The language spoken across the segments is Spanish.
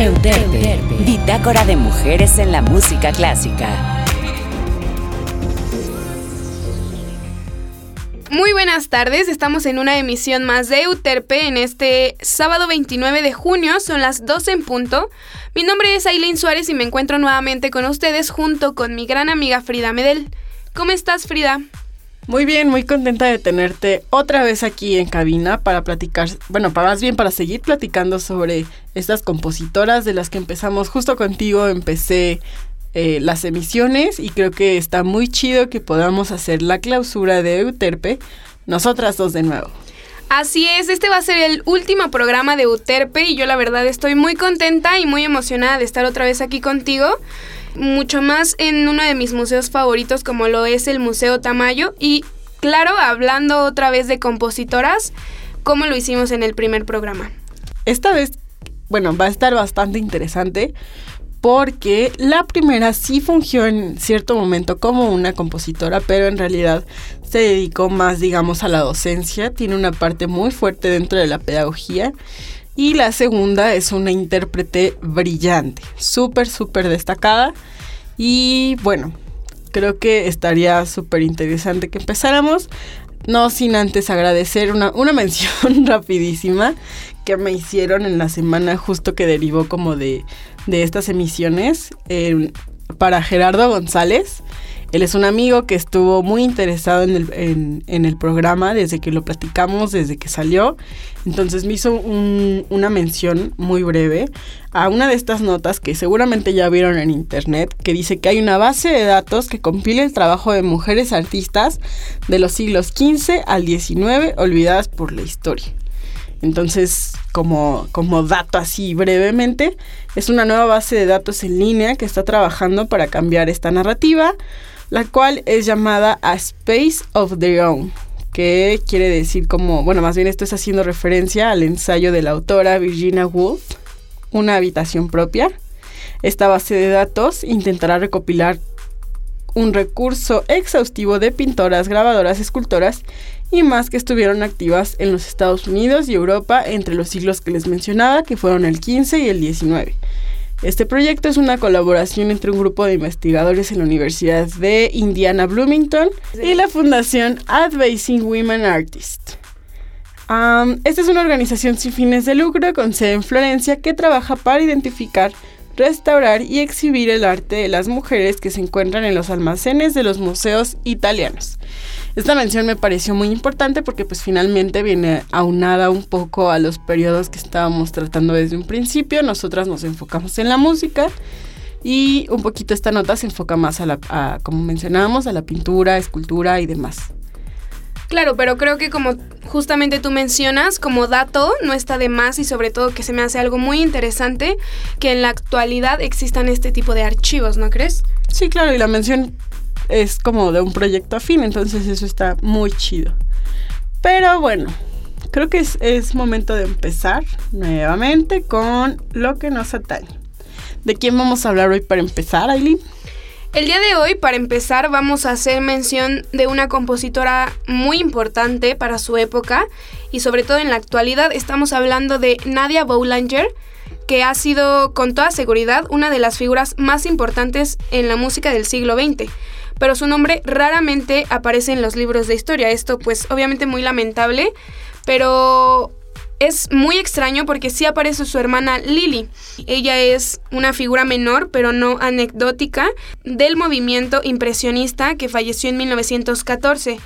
Euterpe, bitácora de mujeres en la música clásica. Muy buenas tardes, estamos en una emisión más de Euterpe en este sábado 29 de junio, son las 12 en punto. Mi nombre es Aileen Suárez y me encuentro nuevamente con ustedes junto con mi gran amiga Frida Medel. ¿Cómo estás Frida? Muy bien, muy contenta de tenerte otra vez aquí en cabina para platicar, bueno, para más bien para seguir platicando sobre estas compositoras de las que empezamos justo contigo, empecé eh, las emisiones y creo que está muy chido que podamos hacer la clausura de Euterpe, nosotras dos de nuevo. Así es, este va a ser el último programa de Euterpe y yo la verdad estoy muy contenta y muy emocionada de estar otra vez aquí contigo mucho más en uno de mis museos favoritos como lo es el Museo Tamayo y claro, hablando otra vez de compositoras, como lo hicimos en el primer programa. Esta vez, bueno, va a estar bastante interesante porque la primera sí fungió en cierto momento como una compositora, pero en realidad se dedicó más, digamos, a la docencia, tiene una parte muy fuerte dentro de la pedagogía y la segunda es una intérprete brillante, súper, súper destacada. Y bueno, creo que estaría súper interesante que empezáramos. No sin antes agradecer una, una mención rapidísima que me hicieron en la semana justo que derivó como de, de estas emisiones para Gerardo González. Él es un amigo que estuvo muy interesado en el, en, el programa desde que lo platicamos, desde que salió. Entonces me hizo una mención muy breve a una de estas notas que seguramente ya vieron en internet, que dice que hay una base de datos que compila el trabajo de mujeres artistas de los siglos XV al XIX olvidadas por la historia. Entonces, como, como dato así brevemente, es una nueva base de datos en línea que está trabajando para cambiar esta narrativa la cual es llamada A Space of Their Own, que quiere decir como, bueno, más bien esto es haciendo referencia al ensayo de la autora Virginia Woolf, Una habitación propia. Esta base de datos intentará recopilar un recurso exhaustivo de pintoras, grabadoras, escultoras y más que estuvieron activas en los Estados Unidos y Europa entre los siglos que les mencionaba, que fueron el 15 y el 19. Este proyecto es una colaboración entre un grupo de investigadores en la Universidad de Indiana Bloomington y la Fundación Advancing Women Artists. esta es una organización sin fines de lucro con sede en Florencia que trabaja para identificar, restaurar y exhibir el arte de las mujeres que se encuentran en los almacenes de los museos italianos. Esta mención me pareció muy importante porque pues finalmente viene aunada un poco a los periodos que estábamos tratando desde un principio. Nosotras nos enfocamos en la música y un poquito esta nota se enfoca más a la, como mencionábamos, a la pintura, escultura y demás. Claro, pero creo que como justamente tú mencionas, como dato, no está de más y sobre todo que se me hace algo muy interesante que en la actualidad existan este tipo de archivos, ¿no crees? Sí, claro, y la mención es como de un proyecto afín, entonces eso está muy chido. Pero bueno, creo que es, momento de empezar nuevamente con lo que nos atañe. ¿De quién vamos a hablar hoy para empezar, Aileen? El día de hoy, para empezar, vamos a hacer mención de una compositora muy importante para su época y sobre todo en la actualidad. Estamos hablando de Nadia Boulanger, que ha sido con toda seguridad una de las figuras más importantes en la música del siglo XX pero su nombre raramente aparece en los libros de historia. Esto pues obviamente muy lamentable, pero es muy extraño porque sí aparece su hermana Lily. Ella es una figura menor, pero no anecdótica, del movimiento impresionista que falleció en 1914.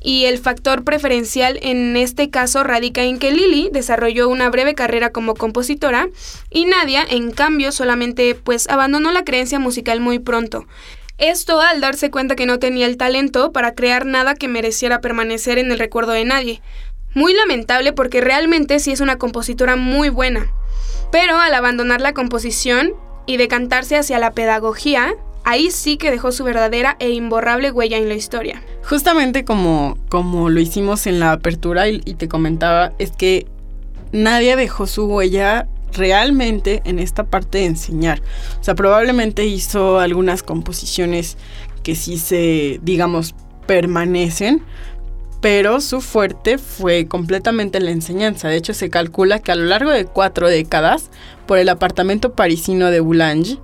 Y el factor preferencial en este caso radica en que Lily desarrolló una breve carrera como compositora y Nadia, en cambio, solamente pues abandonó la creencia musical muy pronto. Esto al darse cuenta que no tenía el talento para crear nada que mereciera permanecer en el recuerdo de nadie. Muy lamentable porque realmente sí es una compositora muy buena. Pero al abandonar la composición y decantarse hacia la pedagogía, ahí sí que dejó su verdadera e imborrable huella en la historia. Justamente como, como lo hicimos en la apertura y, y te comentaba, es que nadie dejó su huella realmente en esta parte de enseñar. O sea, probablemente hizo algunas composiciones que sí se, digamos, permanecen, pero su fuerte fue completamente la enseñanza. De hecho, se calcula que a lo largo de cuatro décadas, por el apartamento parisino de Boulange,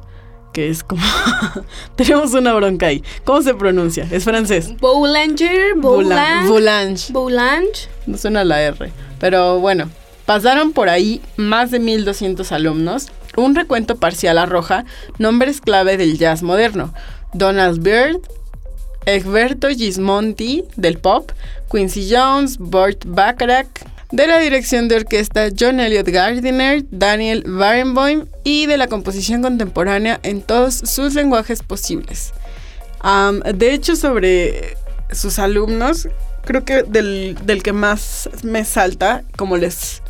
que es como... tenemos una bronca ahí. ¿Cómo se pronuncia? Es francés. Boulanger, Boulange. Boulange. Boulange. No suena la R. Pero bueno, pasaron por ahí más de 1200 alumnos. Un recuento parcial arroja nombres clave del jazz moderno. Donald Byrd, Egberto Gismonti del pop, Quincy Jones, Burt Bacharach, de la dirección de orquesta John Elliott Gardiner, Daniel Barenboim y de la composición contemporánea en todos sus lenguajes posibles. De hecho, sobre sus alumnos, creo que del, del que más me salta, como les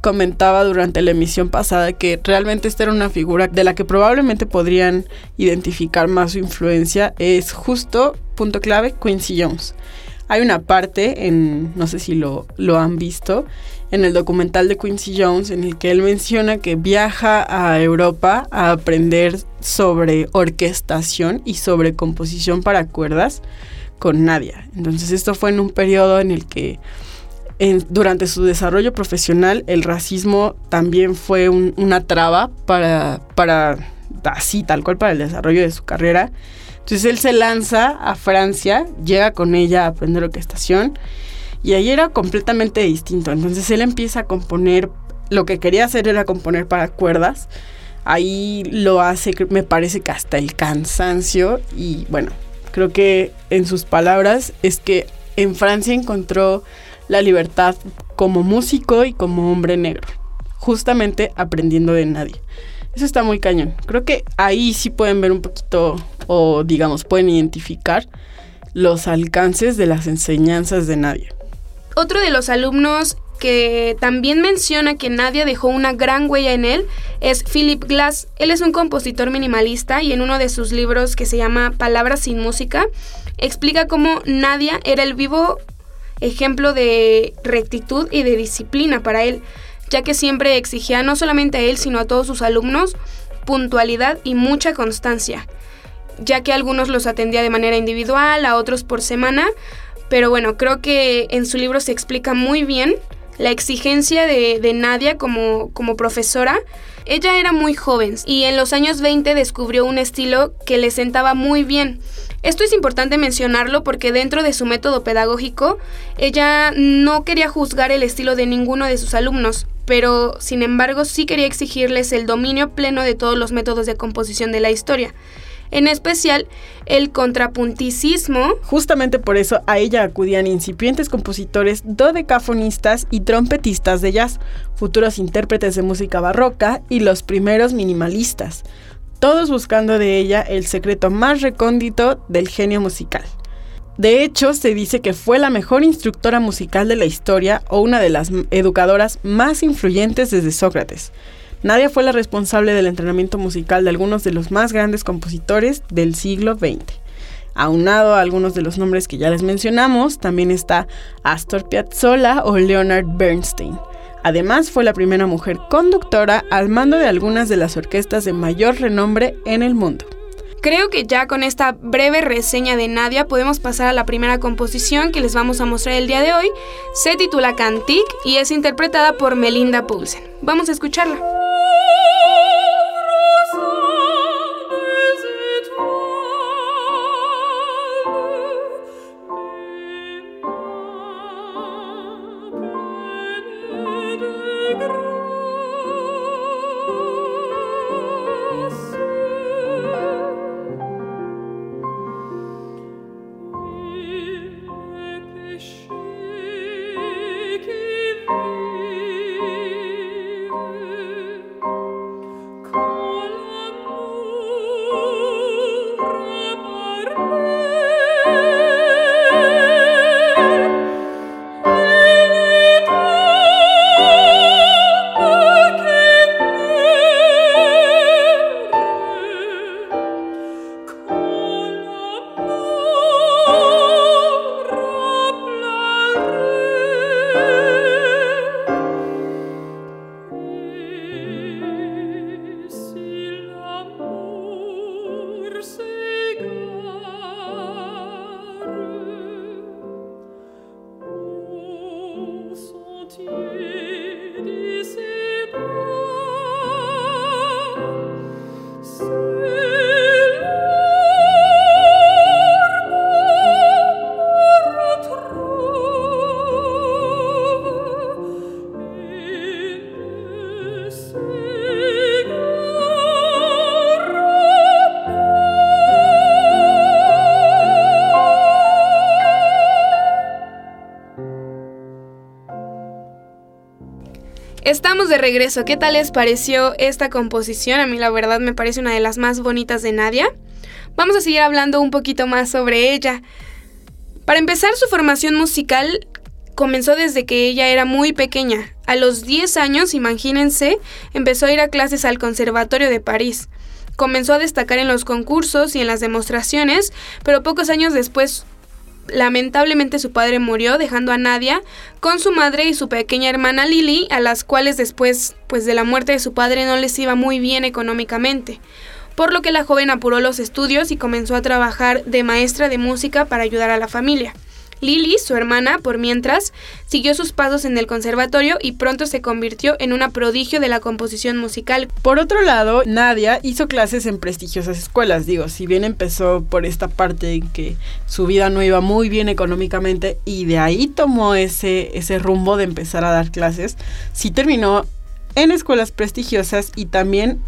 comentaba durante la emisión pasada, que realmente esta era una figura de la que probablemente podrían identificar más su influencia, es justo, punto clave, Quincy Jones. Hay una parte en, no sé si lo, lo han visto, en el documental de Quincy Jones en el que él menciona que viaja a Europa a aprender sobre orquestación y sobre composición para cuerdas con Nadia. Entonces esto fue en un periodo en el que en- durante su desarrollo profesional el racismo también fue un- una traba para, para, así tal cual, para el desarrollo de su carrera. Entonces él se lanza a Francia, llega con ella a aprender orquestación y ahí era completamente distinto. Entonces él empieza a componer, lo que quería hacer era componer para cuerdas. Ahí lo hace, me parece que hasta el cansancio y bueno, creo que en sus palabras es que en Francia encontró la libertad como músico y como hombre negro, justamente aprendiendo de nadie. Eso está muy cañón. Creo que ahí sí pueden ver un poquito, o digamos, pueden identificar los alcances de las enseñanzas de nadie. Otro de los alumnos que también menciona que Nadia dejó una gran huella en él es Philip Glass. Él es un compositor minimalista y en uno de sus libros que se llama Palabras sin música, explica cómo Nadia era el vivo ejemplo de rectitud y de disciplina para él, ya que siempre exigía no solamente a él, sino a todos sus alumnos puntualidad y mucha constancia, ya que a algunos los atendía de manera individual, a otros por semana, pero bueno, creo que en su libro se explica muy bien la exigencia de, de Nadia como, como profesora. Ella era muy joven y en los años 20 descubrió un estilo que le sentaba muy bien. Esto es importante mencionarlo porque dentro de su método pedagógico, ella no quería juzgar el estilo de ninguno de sus alumnos, pero sin embargo sí quería exigirles el dominio pleno de todos los métodos de composición de la historia. En especial, el contrapunticismo Justamente por eso a ella acudían incipientes compositores dodecafonistas y trompetistas de jazz, futuros intérpretes de música barroca y los primeros minimalistas, todos buscando de ella el secreto más recóndito del genio musical. De hecho, se dice que fue la mejor instructora musical de la historia o una de las educadoras más influyentes desde Sócrates. Nadia fue la responsable del entrenamiento musical de algunos de los más grandes compositores del siglo XX. Aunado a algunos de los nombres que ya les mencionamos, también está Astor Piazzolla o Leonard Bernstein. Además, fue la primera mujer conductora al mando de algunas de las orquestas de mayor renombre en el mundo. Creo que ya con esta breve reseña de Nadia podemos pasar a la primera composición que les vamos a mostrar el día de hoy. Se titula Cantique y es interpretada por Melinda Poulsen. Vamos a escucharla. Estamos de regreso. ¿Qué tal les pareció esta composición? A mí la verdad me parece una de las más bonitas de Nadia. Vamos a seguir hablando un poquito más sobre ella. Para empezar, su formación musical comenzó desde que ella era muy pequeña. A los 10 años, imagínense, empezó a ir a clases al Conservatorio de París. Comenzó a destacar en los concursos y en las demostraciones, pero pocos años después lamentablemente su padre murió dejando a Nadia con su madre y su pequeña hermana Lily, a las cuales después pues de la muerte de su padre no les iba muy bien económicamente. Por lo que la joven apuró los estudios y comenzó a trabajar de maestra de música para ayudar a la familia. Lily, su hermana, por mientras, siguió sus pasos en el conservatorio y pronto se convirtió en una prodigio de la composición musical. Por otro lado, Nadia hizo clases en prestigiosas escuelas. Digo, si bien empezó por esta parte en que su vida no iba muy bien económicamente y de ahí tomó ese, ese rumbo de empezar a dar clases, sí terminó en escuelas prestigiosas y también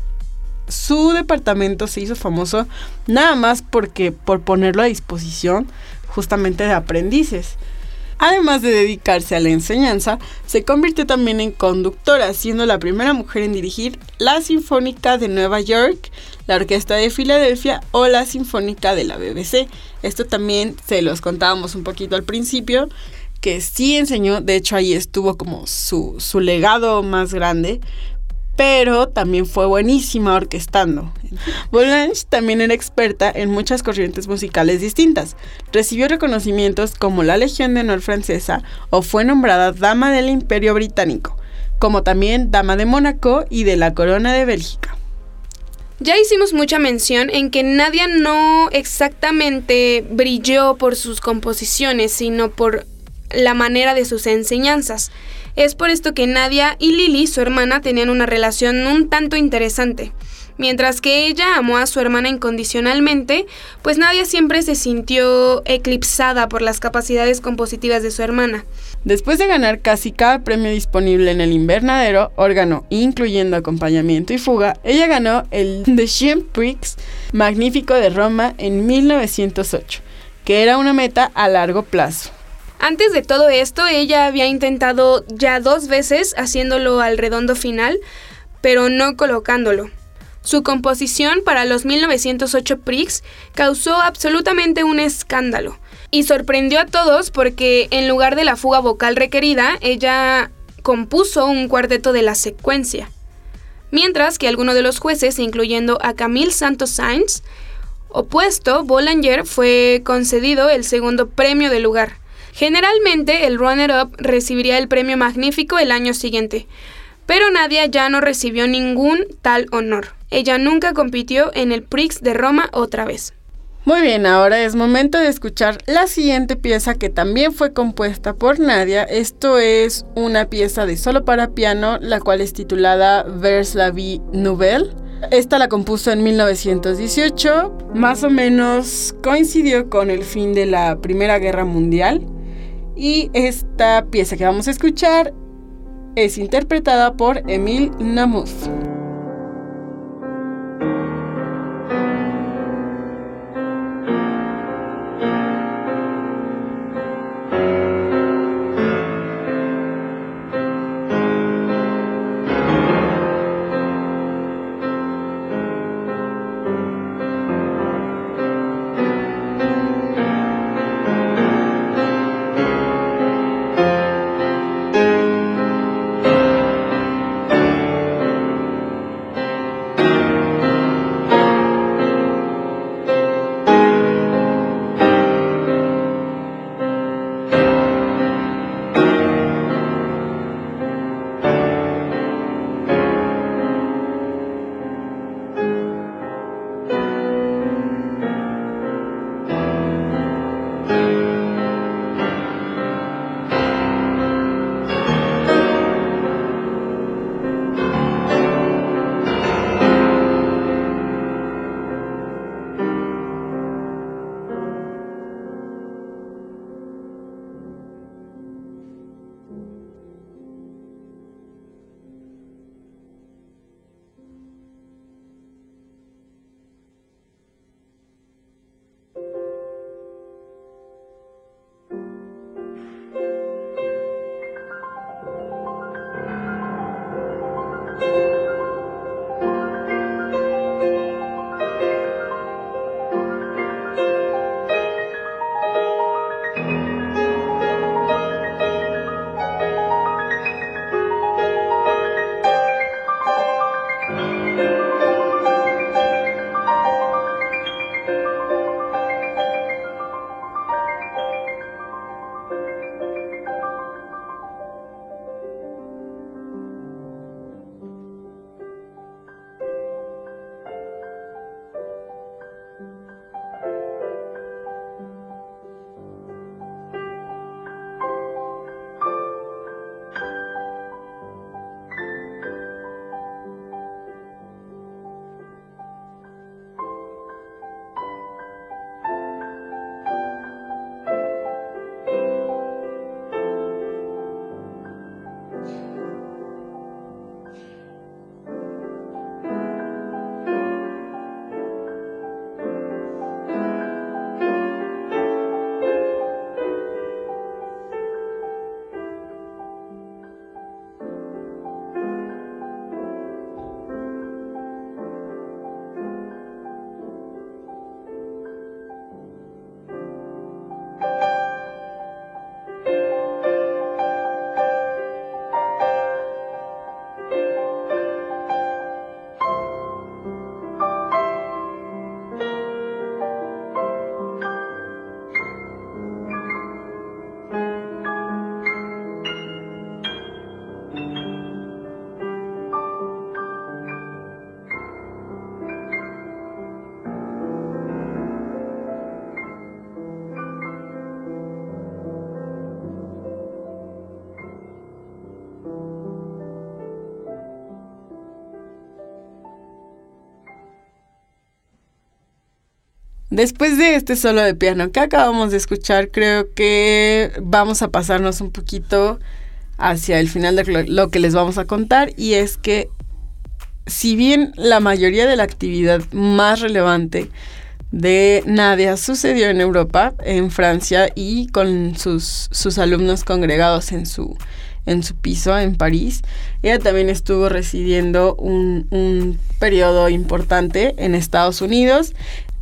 su departamento se hizo famoso nada más porque por ponerlo a disposición justamente de aprendices. Además de dedicarse a la enseñanza, se convirtió también en conductora, siendo la primera mujer en dirigir la Sinfónica de Nueva York, la Orquesta de Filadelfia o la Sinfónica de la BBC. Esto también se los contábamos un poquito al principio, que sí enseñó, de hecho ahí estuvo como su, su legado más grande, pero también fue buenísima orquestando. Boulange también era experta en muchas corrientes musicales distintas. Recibió reconocimientos como la Legión de Honor francesa o fue nombrada Dama del Imperio Británico, como también Dama de Mónaco y de la Corona de Bélgica. Ya hicimos mucha mención en que Nadia no exactamente brilló por sus composiciones, sino por la manera de sus enseñanzas. Es por esto que Nadia y Lily, su hermana, tenían una relación un tanto interesante. Mientras que ella amó a su hermana incondicionalmente, pues Nadia siempre se sintió eclipsada por las capacidades compositivas de su hermana. Después de ganar casi cada premio disponible en el invernadero, órgano, incluyendo acompañamiento y fuga, ella ganó el The Chien Prix Magnífico de Roma en 1908, que era una meta a largo plazo. Antes de todo esto, ella había intentado ya dos veces haciéndolo al redondo final, pero no colocándolo. Su composición para los 1908 Prix causó absolutamente un escándalo y sorprendió a todos porque en lugar de la fuga vocal requerida, ella compuso un cuarteto de la secuencia. Mientras que algunos de los jueces, incluyendo a Camille Santos Sainz, opuesto, Bollinger fue concedido el segundo premio del lugar. Generalmente el runner-up recibiría el premio magnífico el año siguiente, pero Nadia ya no recibió ningún tal honor. Ella nunca compitió en el Prix de Roma otra vez. Muy bien, ahora es momento de escuchar la siguiente pieza que también fue compuesta por Nadia. Esto es una pieza de solo para piano, la cual es titulada Vers la vie nouvelle. Esta la compuso en 1918, más o menos coincidió con el fin de la Primera Guerra Mundial. Y esta pieza que vamos a escuchar es interpretada por Emil Namuth. Después de este solo de piano que acabamos de escuchar, creo que vamos a pasarnos un poquito hacia el final de lo que les vamos a contar y es que si bien la mayoría de la actividad más relevante de Nadia sucedió en Europa, en Francia y con sus, sus alumnos congregados en su, en su piso en París. Ella también estuvo residiendo un, un periodo importante en Estados Unidos.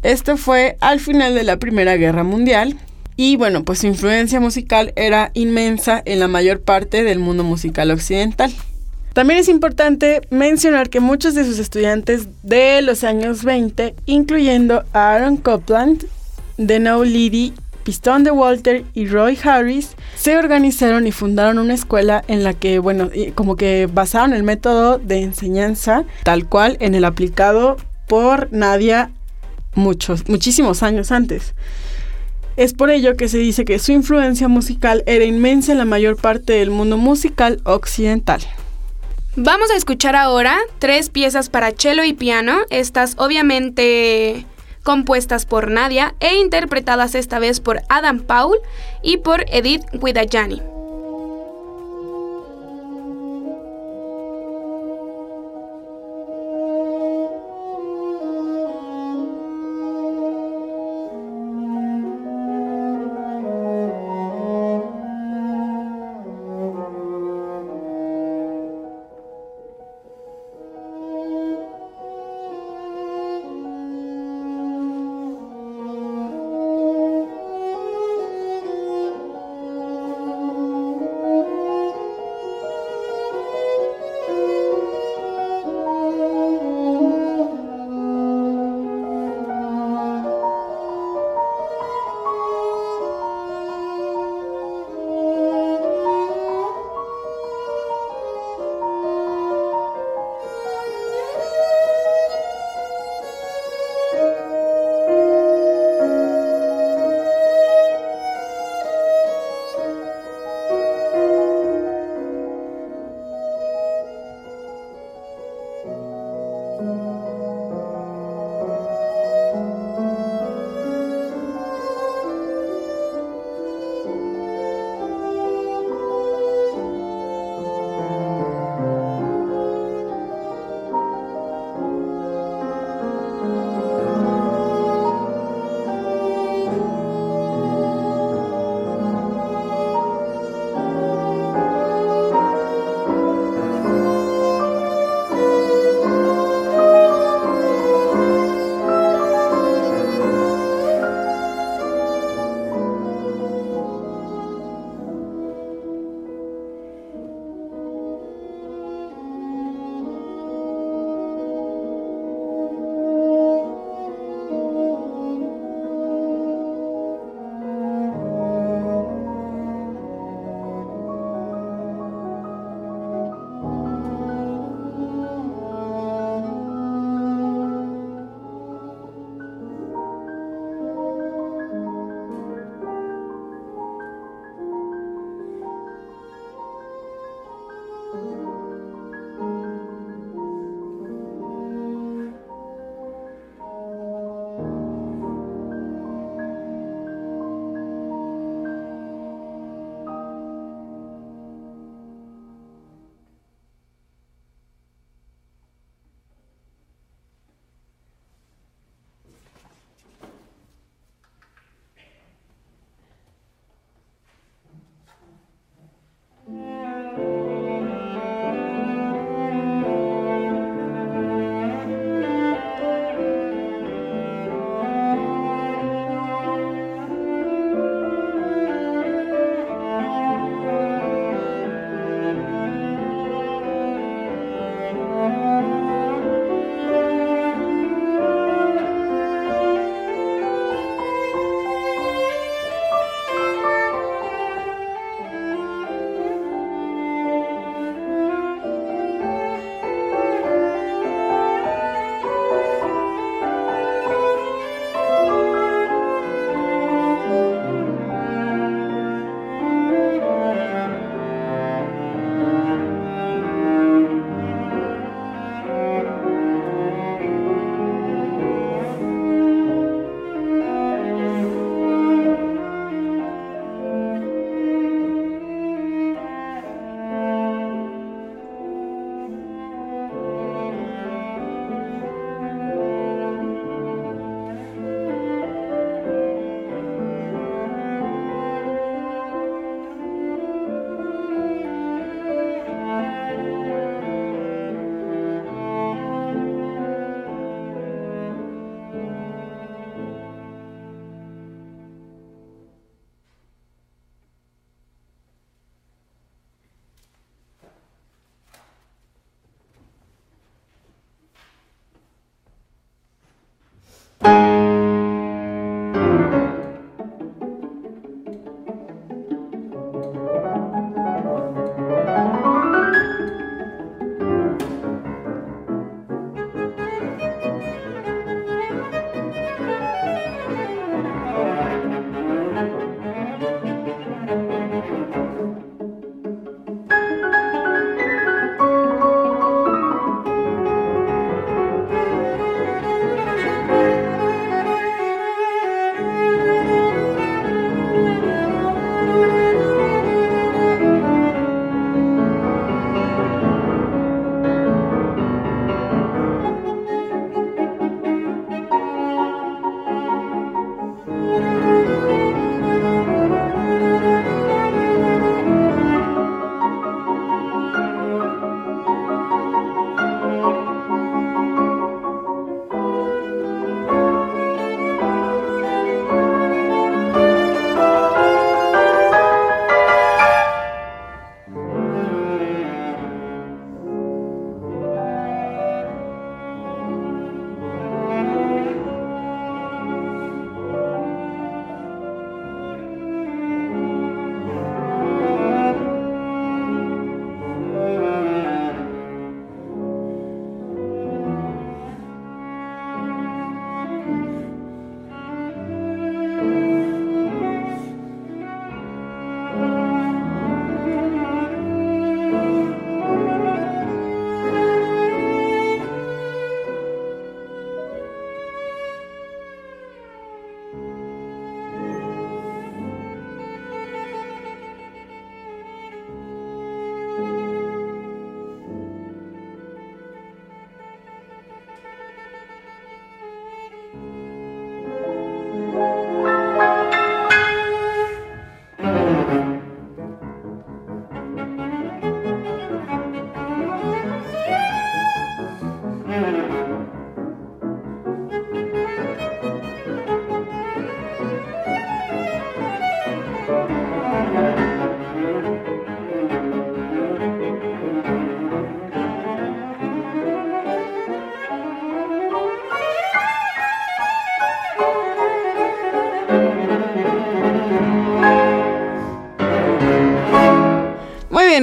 Esto fue al final de la Primera Guerra Mundial. Y bueno, pues su influencia musical era inmensa en la mayor parte del mundo musical occidental. También es importante mencionar que muchos de sus estudiantes de los años 20, incluyendo Aaron Copland, Deno Liddy, Pistón de Walter y Roy Harris, se organizaron y fundaron una escuela en la que, bueno, como que basaron el método de enseñanza tal cual en el aplicado por Nadia muchos, muchísimos años antes. Es por ello que se dice que su influencia musical era inmensa en la mayor parte del mundo musical occidental. Vamos a escuchar ahora tres piezas para cello y piano, estas obviamente compuestas por Nadia e interpretadas esta vez por Adam Paul y por Edith Guidayani.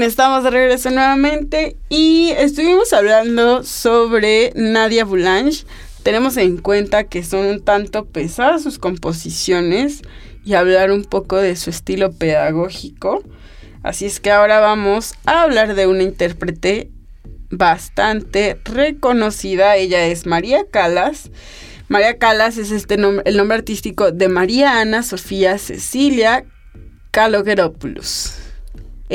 Estamos de regreso nuevamente y estuvimos hablando sobre Nadia Boulanger. Tenemos en cuenta que son un tanto pesadas sus composiciones y hablar un poco de su estilo pedagógico. Así es que ahora vamos a hablar de una intérprete bastante reconocida. Ella es María Calas. María Calas es este el nombre artístico de María Ana Sofía Cecilia Kalogeropoulos.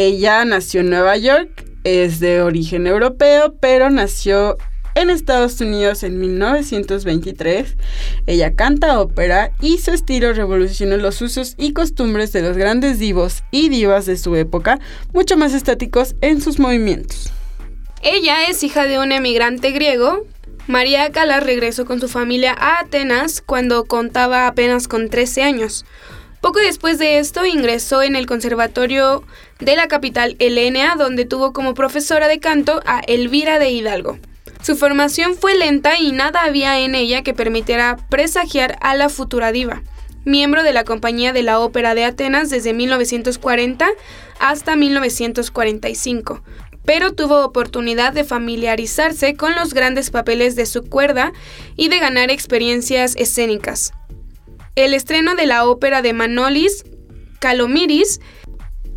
Ella nació en Nueva York, es de origen europeo, pero nació en Estados Unidos en 1923. Ella canta ópera y su estilo revolucionó los usos y costumbres de los grandes divos y divas de su época, mucho más estáticos en sus movimientos. Ella es hija de un emigrante griego. María Calas regresó con su familia a Atenas cuando contaba apenas con 13 años. Poco después de esto ingresó en el Conservatorio de la capital Helena, donde tuvo como profesora de canto a Elvira de Hidalgo. Su formación fue lenta y nada había en ella que permitiera presagiar a la futura diva. Miembro de la Compañía de la Ópera de Atenas desde 1940 hasta 1945, pero tuvo oportunidad de familiarizarse con los grandes papeles de su cuerda y de ganar experiencias escénicas. El estreno de la ópera de Manolis, Calomiris,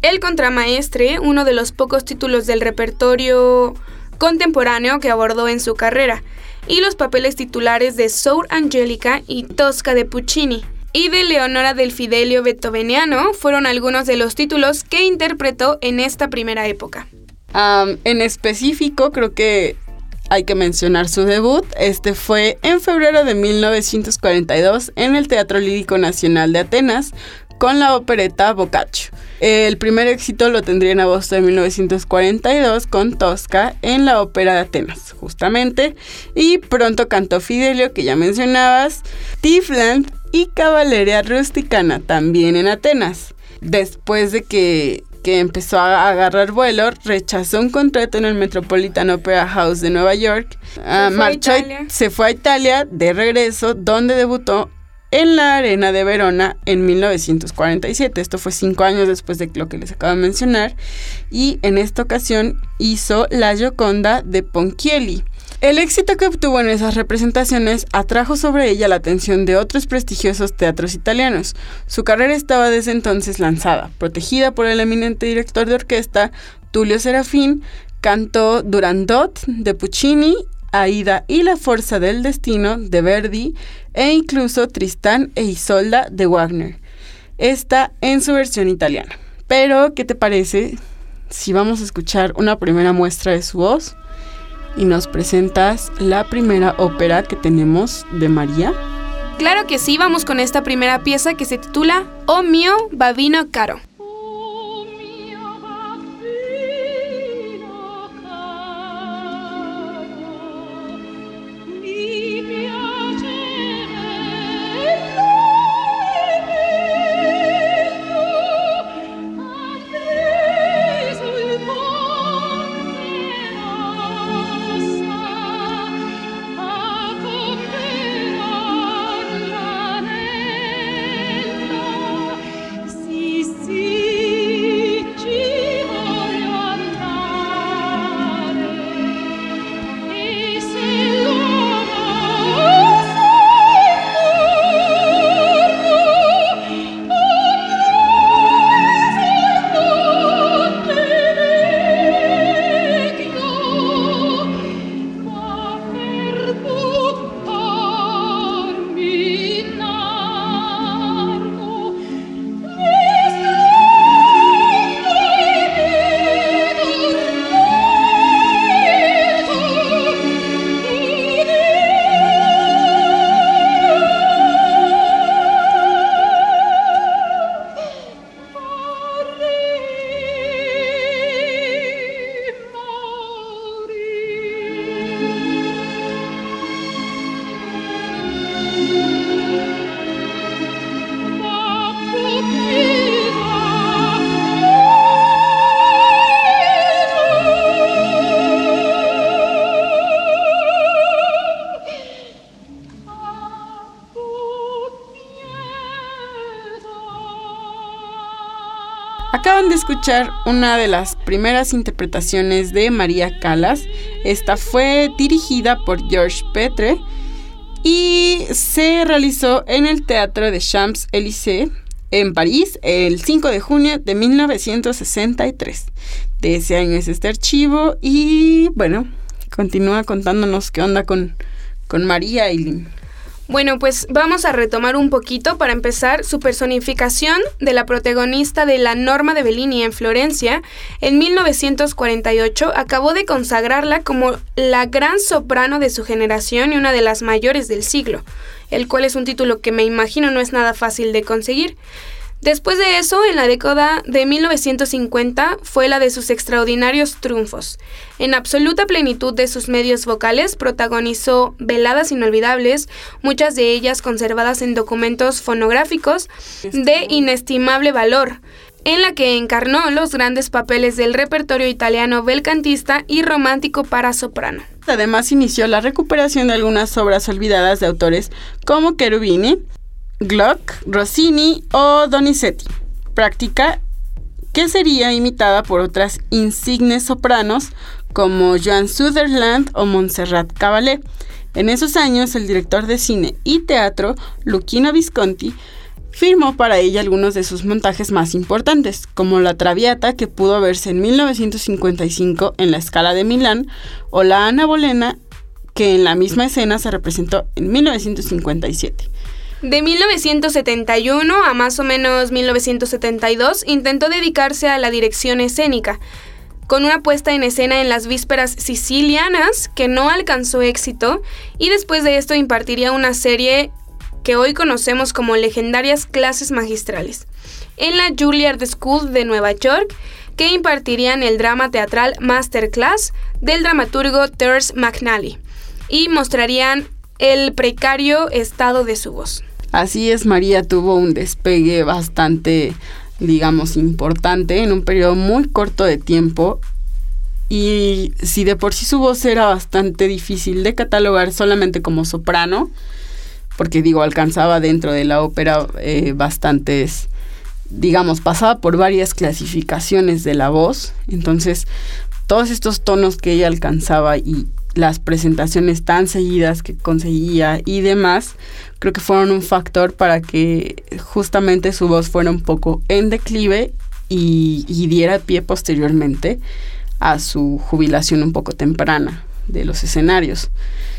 El Contramaestre, uno de los pocos títulos del repertorio contemporáneo que abordó en su carrera, y los papeles titulares de Sour Angelica y Tosca de Puccini, y de Leonora del Fidelio Beethoveniano fueron algunos de los títulos que interpretó en esta primera época. en específico, creo que hay que mencionar su debut. Este fue en febrero de 1942 en el Teatro Lírico Nacional de Atenas con la opereta Boccaccio. El primer éxito lo tendría en agosto de 1942 con Tosca en la Ópera de Atenas, justamente. Y pronto cantó Fidelio, que ya mencionabas, Tifland y Caballeria Rusticana, también en Atenas. Después de que que empezó a agarrar vuelo, rechazó un contrato en el Metropolitan Opera House de Nueva York, ah, marchó, se fue a Italia de regreso, donde debutó en la Arena de Verona en 1947. Esto fue cinco años después de lo que les acabo de mencionar. Y en esta ocasión hizo La Gioconda de Ponchielli. El éxito que obtuvo en esas representaciones atrajo sobre ella la atención de otros prestigiosos teatros italianos. Su carrera estaba desde entonces lanzada, protegida por el eminente director de orquesta Tullio Serafín, cantó Durandot de Puccini, Aida y la Fuerza del Destino de Verdi e incluso Tristán e Isolda de Wagner. Esta en su versión italiana. Pero, ¿qué te parece si vamos a escuchar una primera muestra de su voz? y nos presentas la primera ópera que tenemos de María. Claro que sí, vamos con esta primera pieza que se titula Oh mio babino caro. Escuchar una de las primeras interpretaciones de María Calas. Esta fue dirigida por Georges Petre y se realizó en el Teatro de Champs-Élysées en París el 5 de junio de 1963. De ese año es este archivo y bueno, continúa contándonos qué onda con, con María Eileen. Bueno, pues vamos a retomar un poquito para empezar su personificación de la protagonista de La Norma de Bellini en Florencia en 1948 acabó de consagrarla como la gran soprano de su generación y una de las mayores del siglo, el cual es un título que me imagino no es nada fácil de conseguir. Después de eso, en la década de 1950 fue la de sus extraordinarios triunfos. En absoluta plenitud de sus medios vocales, protagonizó veladas inolvidables, muchas de ellas conservadas en documentos fonográficos de inestimable valor, en la que encarnó los grandes papeles del repertorio italiano belcantista y romántico para soprano. Además inició la recuperación de algunas obras olvidadas de autores como Cherubini, Gluck, Rossini o Donizetti. Práctica que sería imitada por otras insignes sopranos como Joan Sutherland o Montserrat Caballé. En esos años, el director de cine y teatro, Luchino Visconti, firmó para ella algunos de sus montajes más importantes, como La Traviata, que pudo verse en 1955 en la Escala de Milán, o La Ana Bolena, que en la misma escena se representó en 1957. De 1971 a más o menos 1972 intentó dedicarse a la dirección escénica, con una puesta en escena en las vísperas sicilianas que no alcanzó éxito y después de esto impartiría una serie que hoy conocemos como legendarias clases magistrales en la Juilliard School de Nueva York que impartirían el drama teatral Masterclass del dramaturgo Terence McNally y mostrarían el precario estado de su voz. Así es, María tuvo un despegue bastante, digamos, importante en un periodo muy corto de tiempo. Y si de por sí su voz era bastante difícil de catalogar solamente como soprano, porque digo, alcanzaba dentro de la ópera eh, bastantes, digamos, pasaba por varias clasificaciones de la voz. Entonces, todos estos tonos que ella alcanzaba y las presentaciones tan seguidas que conseguía y demás, creo que fueron un factor para que justamente su voz fuera un poco en declive y, diera pie posteriormente a su jubilación un poco temprana de los escenarios.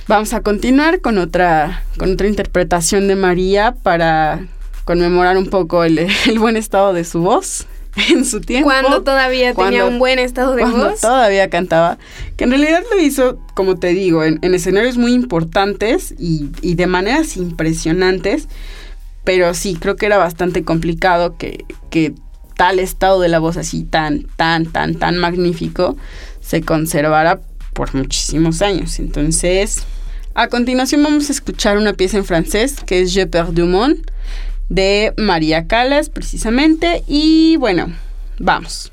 Vamos a continuar con otra, con otra interpretación de María para conmemorar un poco el buen estado de su voz. en su tiempo. Cuando todavía tenía un buen estado de cuando voz. Todavía cantaba. Que en realidad lo hizo, como te digo, en, escenarios muy importantes y, de maneras impresionantes. Pero sí, creo que era bastante complicado que, que tal estado de la voz así tan, tan, tan, tan magnífico se conservara por muchísimos años. Entonces, a continuación vamos a escuchar una pieza en francés que es Je perds du monde de María Calas precisamente. Y bueno, vamos.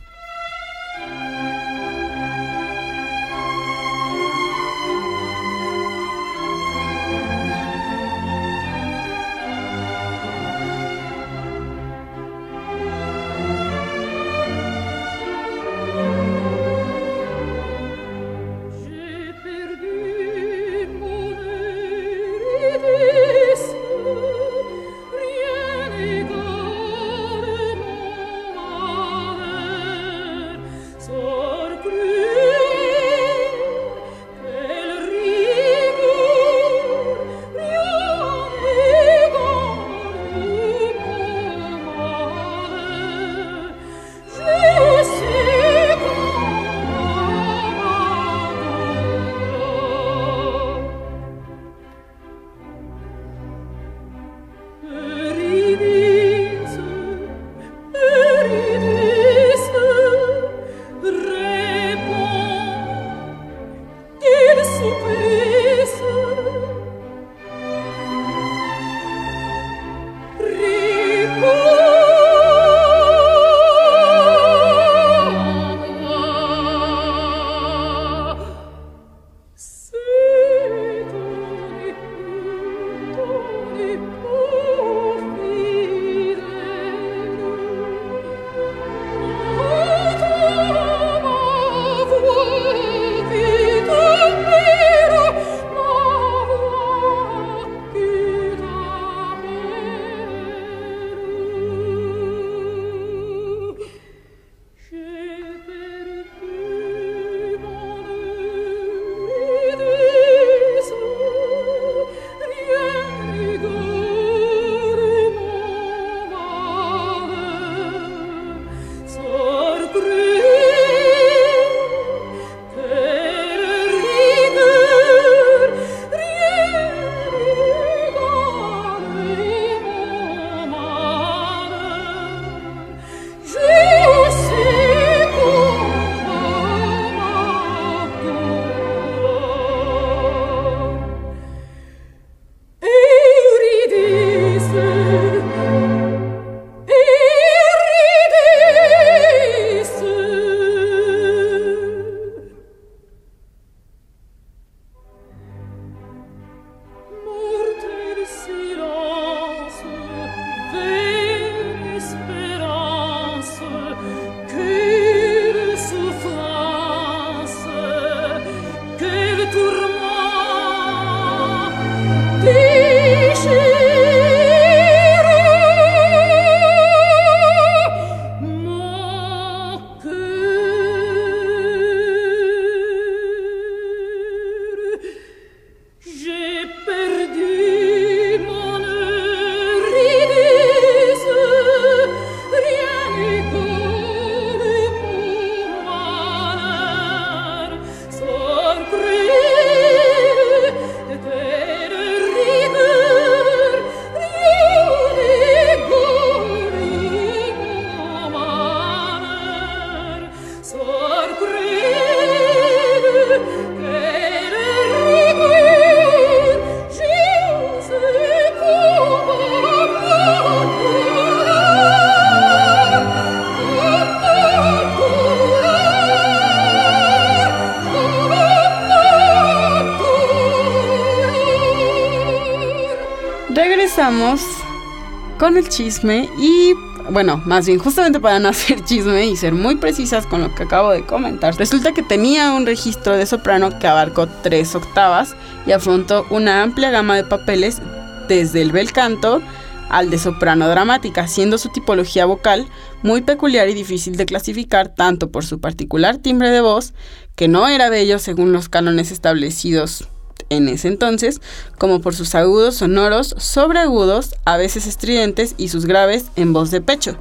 Con el chisme y bueno, más bien justamente para no hacer chisme y ser muy precisas con lo que acabo de comentar, resulta que tenía un registro de soprano que abarcó tres octavas y afrontó una amplia gama de papeles desde el bel canto al de soprano dramática, siendo su tipología vocal muy peculiar y difícil de clasificar tanto por su particular timbre de voz, que no era bello según los cánones establecidos en ese entonces, como por sus agudos sonoros, sobreagudos, a veces estridentes y sus graves en voz de pecho.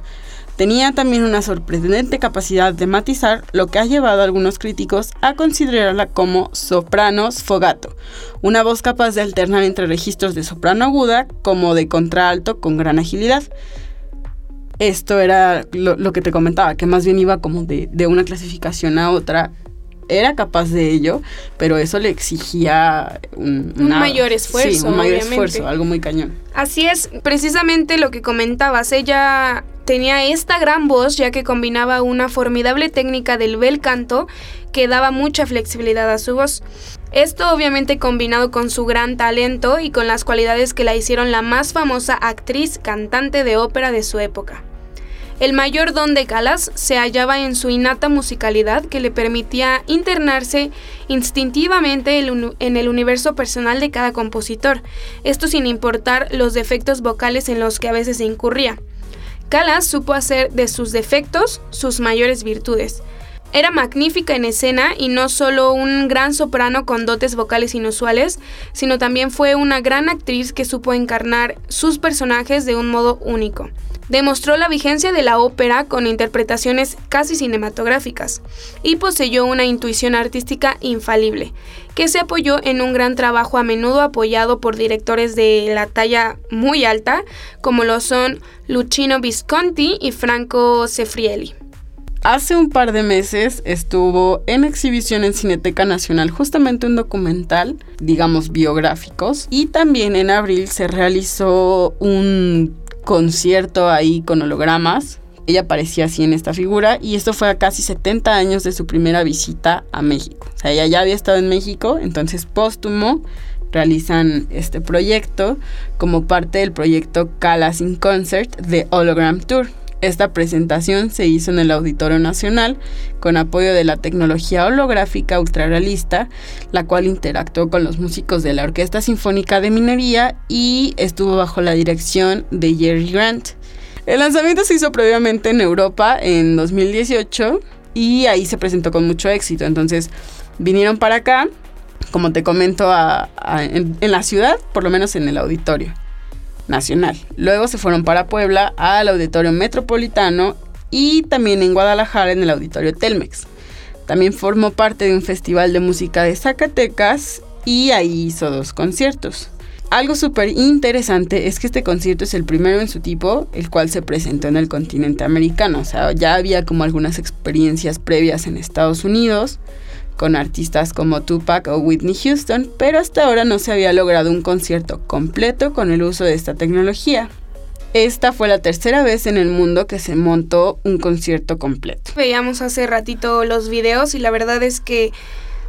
Tenía también una sorprendente capacidad de matizar, lo que ha llevado a algunos críticos a considerarla como soprano sfogato, una voz capaz de alternar entre registros de soprano aguda como de contralto con gran agilidad. Esto era lo, que te comentaba, que más bien iba como de una clasificación a otra era capaz de ello, pero eso le exigía un, mayor esfuerzo. Sí, un mayor esfuerzo, algo muy cañón. Así es, precisamente lo que comentabas, ella tenía esta gran voz ya que combinaba una formidable técnica del bel canto que daba mucha flexibilidad a su voz. Esto obviamente combinado con su gran talento y con las cualidades que la hicieron la más famosa actriz cantante de ópera de su época. El mayor don de Calas se hallaba en su innata musicalidad que le permitía internarse instintivamente en el universo personal de cada compositor, esto sin importar los defectos vocales en los que a veces incurría. Calas supo hacer de sus defectos sus mayores virtudes. Era magnífica en escena y no solo un gran soprano con dotes vocales inusuales, sino también fue una gran actriz que supo encarnar sus personajes de un modo único demostró la vigencia de la ópera con interpretaciones casi cinematográficas y poseyó una intuición artística infalible, que se apoyó en un gran trabajo a menudo apoyado por directores de la talla muy alta, como lo son Luchino Visconti y Franco Sefrielli. Hace un par de meses estuvo en exhibición en Cineteca Nacional justamente un documental, digamos, biográficos, y también en abril se realizó un concierto ahí con hologramas. Ella aparecía así en esta figura y esto fue a casi 70 años de su primera visita a México. O sea, ella ya había estado en México, entonces póstumo realizan este proyecto como parte del proyecto Calas in Concert de Hologram Tour. Esta presentación se hizo en el Auditorio Nacional con apoyo de la tecnología holográfica ultrarrealista, la cual interactuó con los músicos de la Orquesta Sinfónica de Minería y estuvo bajo la dirección de Jerry Grant. El lanzamiento se hizo previamente en Europa en 2018 y ahí se presentó con mucho éxito. Entonces vinieron para acá, como te comento, en la ciudad, por lo menos en el auditorio. Luego se fueron para Puebla al Auditorio Metropolitano y también en Guadalajara en el Auditorio Telmex. También formó parte de un festival de música de Zacatecas y ahí hizo dos conciertos. Algo súper interesante es que este concierto es el primero en su tipo, el cual se presentó en el continente americano. O sea, ya había como algunas experiencias previas en Estados Unidos, con artistas como Tupac o Whitney Houston, pero hasta ahora no se había logrado un concierto completo con el uso de esta tecnología. Esta fue la tercera vez en el mundo que se montó un concierto completo. Veíamos hace ratito los videos y la verdad es que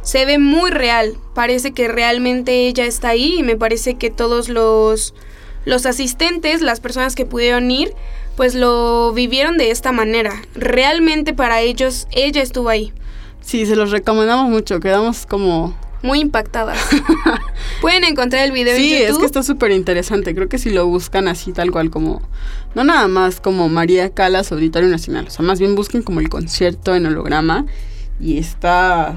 se ve muy real. Parece que realmente ella está ahí y me parece que todos los, los asistentes, las personas que pudieron ir, pues lo vivieron de esta manera. Realmente para ellos ella estuvo ahí. Sí, se los recomendamos mucho, quedamos como... Muy impactadas. Pueden encontrar el video en YouTube. Sí, es que está súper interesante. Creo que si lo buscan así, tal cual como... No nada más como María Calas, Auditorio Nacional. O sea, más bien busquen como el concierto en holograma. Y está...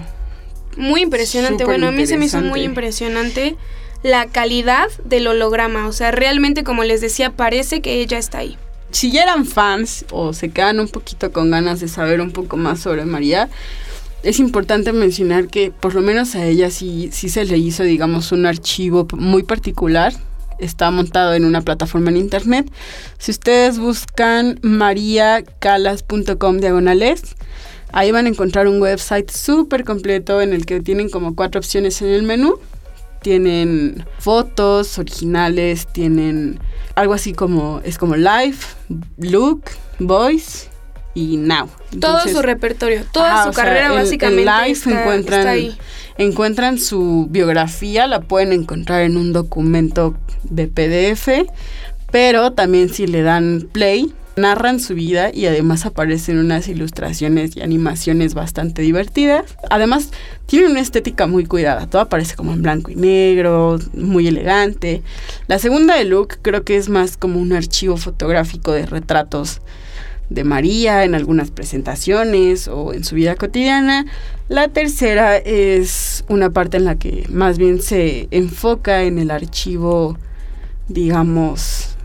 Muy impresionante. Bueno, a mí se me hizo muy impresionante la calidad del holograma. O sea, realmente, como les decía, parece que ella está ahí. Si ya eran fans o se quedan un poquito con ganas de saber un poco más sobre María, es importante mencionar que por lo menos a ella sí, sí se le hizo, digamos, un archivo muy particular. Está montado en una plataforma en internet. Si ustedes buscan mariacalas.com diagonales, ahí van a encontrar un website súper completo en el que tienen como cuatro opciones en el menú. Tienen fotos originales, tienen algo así como, es como live, look, voice y Now. Todo su repertorio, toda su carrera básicamente está, ahí. encuentran su biografía, la pueden encontrar en un documento de PDF, pero también si le dan play, narran su vida y además aparecen unas ilustraciones y animaciones bastante divertidas. Además, tienen una estética muy cuidada, todo aparece como en blanco y negro, muy elegante. La segunda de Luke creo que es más como un archivo fotográfico de retratos de María en algunas presentaciones o en su vida cotidiana. La tercera es una parte en la que más bien se enfoca en el archivo, digamos,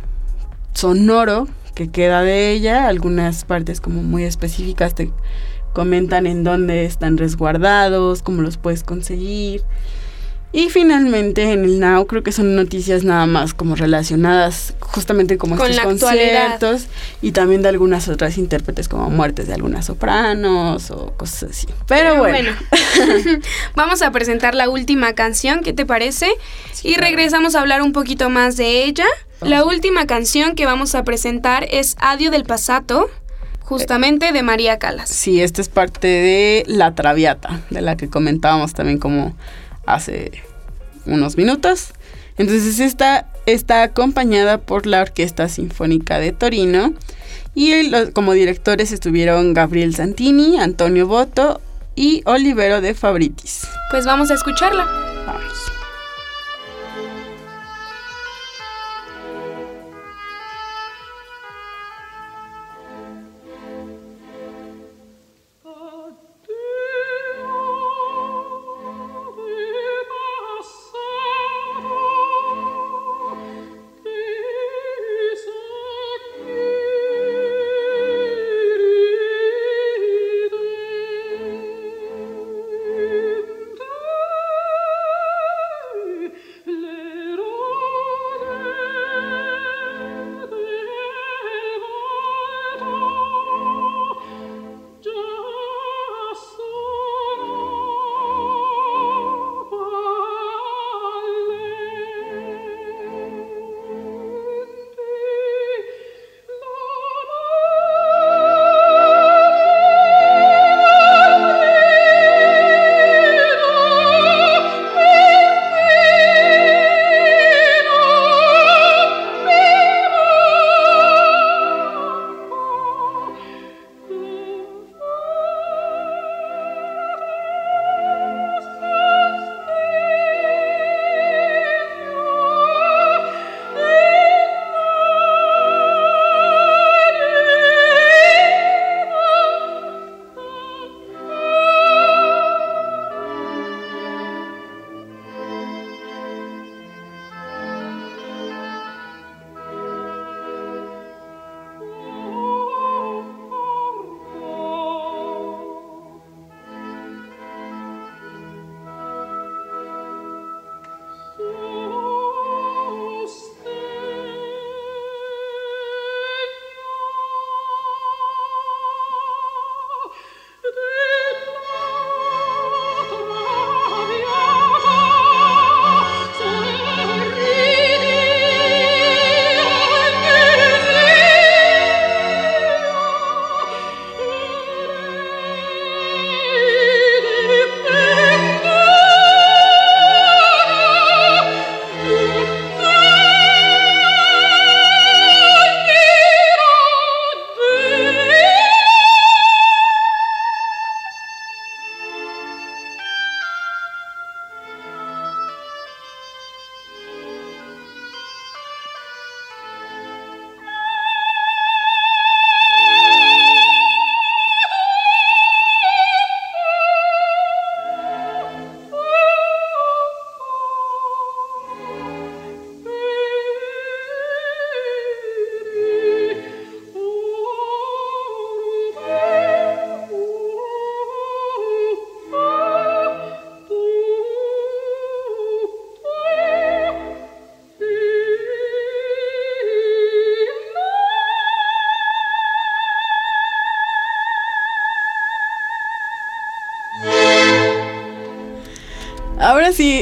sonoro que queda de ella. Algunas partes como muy específicas te comentan en dónde están resguardados, cómo los puedes conseguir. Y finalmente en el Now creo que son noticias nada más como relacionadas justamente como Con estos actualidad. conciertos y también de algunas otras intérpretes como muertes de algunas sopranos o cosas así. Pero, bueno, vamos a presentar la última canción, ¿qué te parece? y regresamos a hablar un poquito más de ella. La última canción que vamos a presentar es Adio del Passato, justamente de María Calas. sí, esta es parte de La Traviata, de la que comentábamos también como hace unos minutos. Entonces esta está acompañada por la Orquesta Sinfónica de Torino y los- como directores estuvieron Gabriel Santini, Antonio Boto y Olivero de Fabritis. Pues vamos a escucharla. Vamos.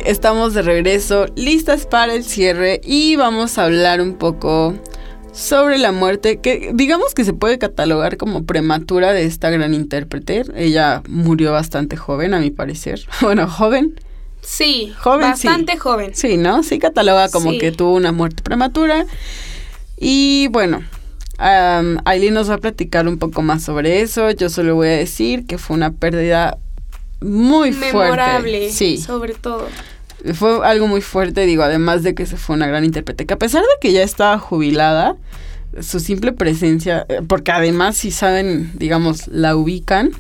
Estamos de regreso, listas para el cierre y vamos a hablar un poco sobre la muerte, que digamos que se puede catalogar como prematura de esta gran intérprete. Ella murió bastante joven, a mi parecer. Bueno, joven. Sí, Joven, bastante sí. joven. Sí, ¿no? Sí cataloga como Sí. que tuvo una muerte prematura. Y bueno, am, Aileen nos va a platicar un poco más sobre eso. Yo solo voy a decir que fue una pérdida muy Memorable, fuerte. Sí, sobre todo. Fue algo muy fuerte, digo, además de que se fue una gran intérprete, que a pesar de que ya estaba jubilada, su simple presencia, eh, porque además si saben, digamos, la ubican,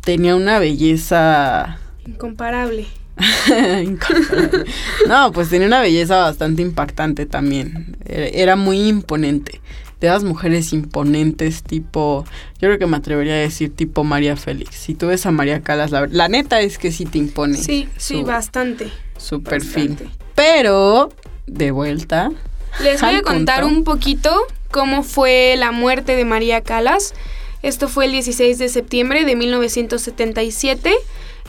tenía una belleza... Incomparable. incomparable. no, pues tenía una belleza bastante impactante también. Era, era muy imponente. De las mujeres imponentes, tipo, yo creo que me atrevería a decir tipo María Félix. Si tú ves a María Calas, la, la neta es que sí te impone. Sí, sí, bastante. su perfil. bastante. Pero, de vuelta. Les voy a contar punto. un poquito cómo fue la muerte de María Calas. Esto fue el 16 de septiembre de 1977.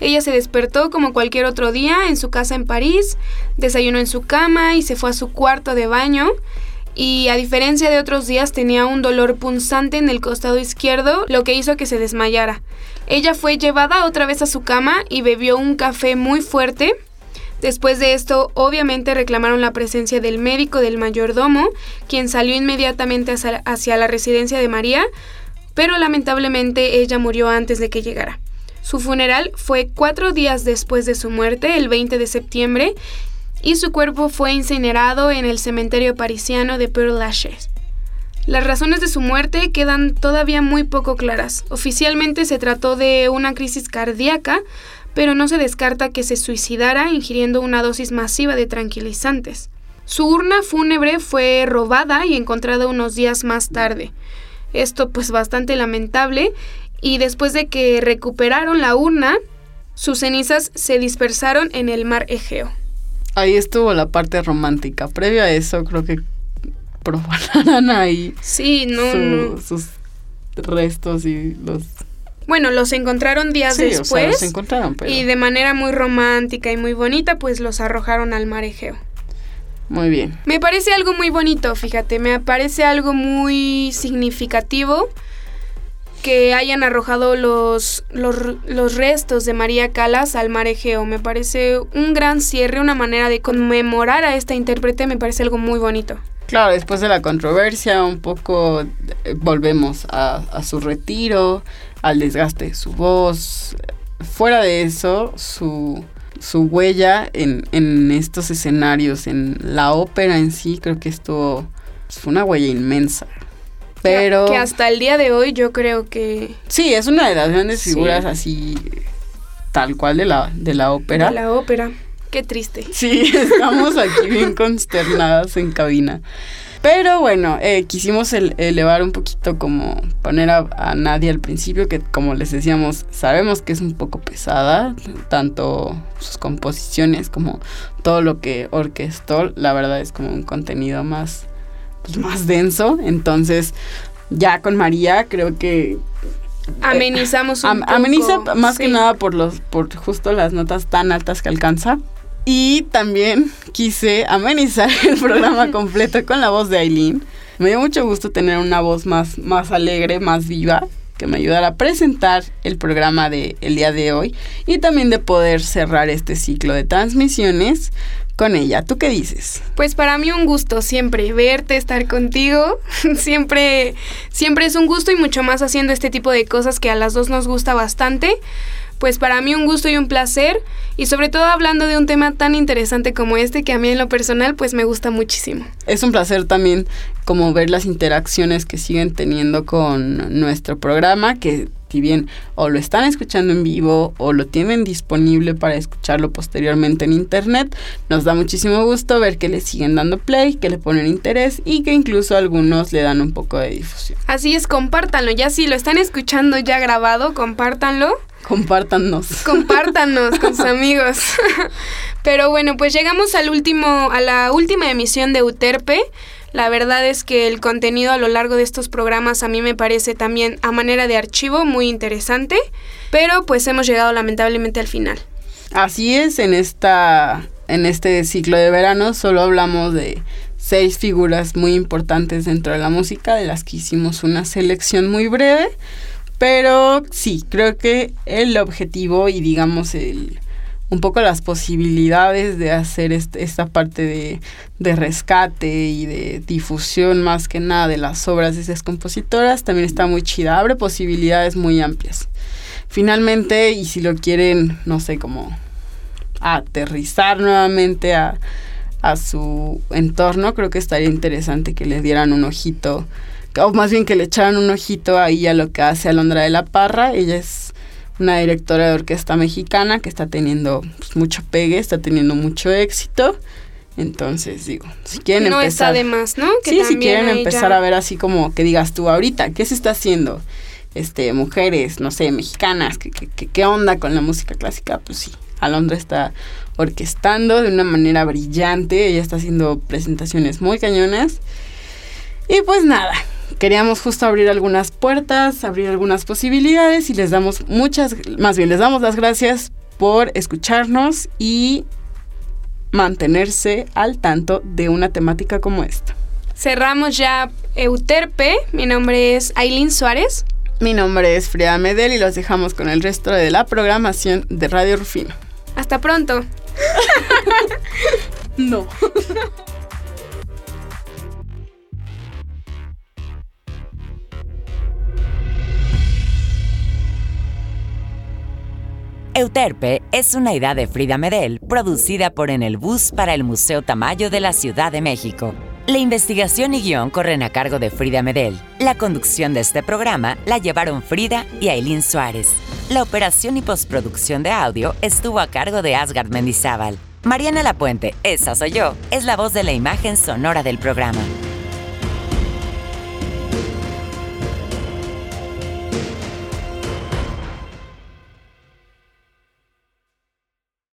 Ella se despertó como cualquier otro día en su casa en París, desayunó en su cama y se fue a su cuarto de baño. Y a diferencia de otros días tenía un dolor punzante en el costado izquierdo, lo que hizo que se desmayara. Ella fue llevada otra vez a su cama y bebió un café muy fuerte. Después de esto, obviamente reclamaron la presencia del médico del mayordomo, quien salió inmediatamente hacia, la residencia de María, pero lamentablemente ella murió antes de que llegara. Su funeral fue cuatro días después de su muerte, el 20 de septiembre, y su cuerpo fue incinerado en el cementerio parisiano de Père Lachaise. Las razones de su muerte quedan todavía muy poco claras. Oficialmente se trató de una crisis cardíaca, pero no se descarta que se suicidara ingiriendo una dosis masiva de tranquilizantes. Su urna fúnebre fue robada y encontrada unos días más tarde. Esto pues bastante lamentable y después de que recuperaron la urna, sus cenizas se dispersaron en el mar Egeo. Ahí estuvo la parte romántica. Previo a eso, creo que profanaran ahí Sí, no, su- no. sus restos y los. Bueno, los encontraron días Sí, o sea, después los encontraron, pero. y de manera muy romántica y muy bonita pues los arrojaron al mar Egeo. Muy bien. Me parece algo muy bonito, fíjate, me parece algo muy significativo que hayan arrojado los, los, los restos de María Calas al mar Egeo. Me parece un gran cierre, una manera de conmemorar a esta intérprete, me parece algo muy bonito. Claro, después de la controversia, un poco eh, volvemos a, a su retiro, al desgaste de su voz. Fuera de eso, su, su huella en, en estos escenarios, en la ópera en sí, creo que esto fue una huella inmensa. Pero Que hasta el día de hoy yo creo que... sí, es una de las grandes Sí. figuras así, tal cual de la, de la ópera. de la ópera. Qué triste. Sí, estamos aquí bien consternadas en cabina. Pero bueno, eh, quisimos el- elevar un poquito como poner a, a Nadia al principio, que como les decíamos, sabemos que es un poco pesada, tanto sus composiciones como todo lo que orquestó, la verdad es como un contenido más, pues, más denso. Entonces, ya con María creo que Amenizamos un Am- poco. ameniza más que nada por los por justo las notas tan altas que alcanza. Y también quise amenizar el programa completo con la voz de Aileen. Me dio mucho gusto tener una voz más, más alegre, más viva, que me ayudara a presentar el programa del el día de hoy y también de poder cerrar este ciclo de transmisiones con ella. ¿Tú qué dices? Pues para mí un gusto siempre verte, estar contigo. siempre, siempre es un gusto y mucho más haciendo este tipo de cosas que a las dos nos gusta bastante. Pues para mí un gusto y un placer y sobre todo hablando de un tema tan interesante como este que a mí en lo personal pues me gusta muchísimo. Es un placer también como ver las interacciones que siguen teniendo con nuestro programa, que si bien o lo están escuchando en vivo o lo tienen disponible para escucharlo posteriormente en internet, nos da muchísimo gusto ver que le siguen dando play, que le ponen interés y que incluso algunos le dan un poco de difusión. Así es, compártanlo. Ya si lo están escuchando ya grabado, compártanlo. Compártanos. Compártanos con sus amigos. Pero bueno, pues llegamos al último, a la última emisión de Uterpe. La verdad es que el contenido a lo largo de estos programas a mí me parece también a manera de archivo muy interesante, pero pues hemos llegado lamentablemente al final. Así es, en esta en este ciclo de verano solo hablamos de seis figuras muy importantes dentro de la música, de las que hicimos una selección muy breve, pero sí, creo que el objetivo y digamos el un poco las posibilidades de hacer esta parte de, rescate y de difusión más que nada de las obras de esas compositoras también está muy chida, abre posibilidades muy amplias. Finalmente, y si lo quieren, no sé, como aterrizar nuevamente a, a su entorno, creo que estaría interesante que le dieran un ojito, o más bien que le echaran un ojito ahí a lo que hace Alondra de la Parra. Ella es una directora de orquesta mexicana que está teniendo pues, mucho pegue, está teniendo mucho éxito. Entonces, digo, si quieren no empezar... No está de más, ¿no? Que sí, si quieren empezar a ver así como que digas tú ahorita, ¿qué se está haciendo? Este, mujeres, no sé, mexicanas, ¿qué, qué, qué onda con la música clásica? Pues sí, Alondra está orquestando de una manera brillante, ella está haciendo presentaciones muy cañonas. Y pues nada, queríamos justo abrir algunas puertas, abrir algunas posibilidades y les damos muchas, más bien les damos las gracias por escucharnos y mantenerse al tanto de una temática como esta. Cerramos ya Euterpe, mi nombre es Aileen Suárez. Mi nombre es Frida Medel y los dejamos con el resto de la programación de Radio Rufino. Hasta pronto. no. Euterpe es una idea de Frida Medel producida por En el Bus para el Museo Tamayo de la Ciudad de México. La investigación y guion corren a cargo de Frida Medel. La conducción de este programa la llevaron Frida y Aileen Suárez. La operación y postproducción de audio estuvo a cargo de Asgard Mendizábal. Mariana Lapuente, esa soy yo, es la voz de la imagen sonora del programa.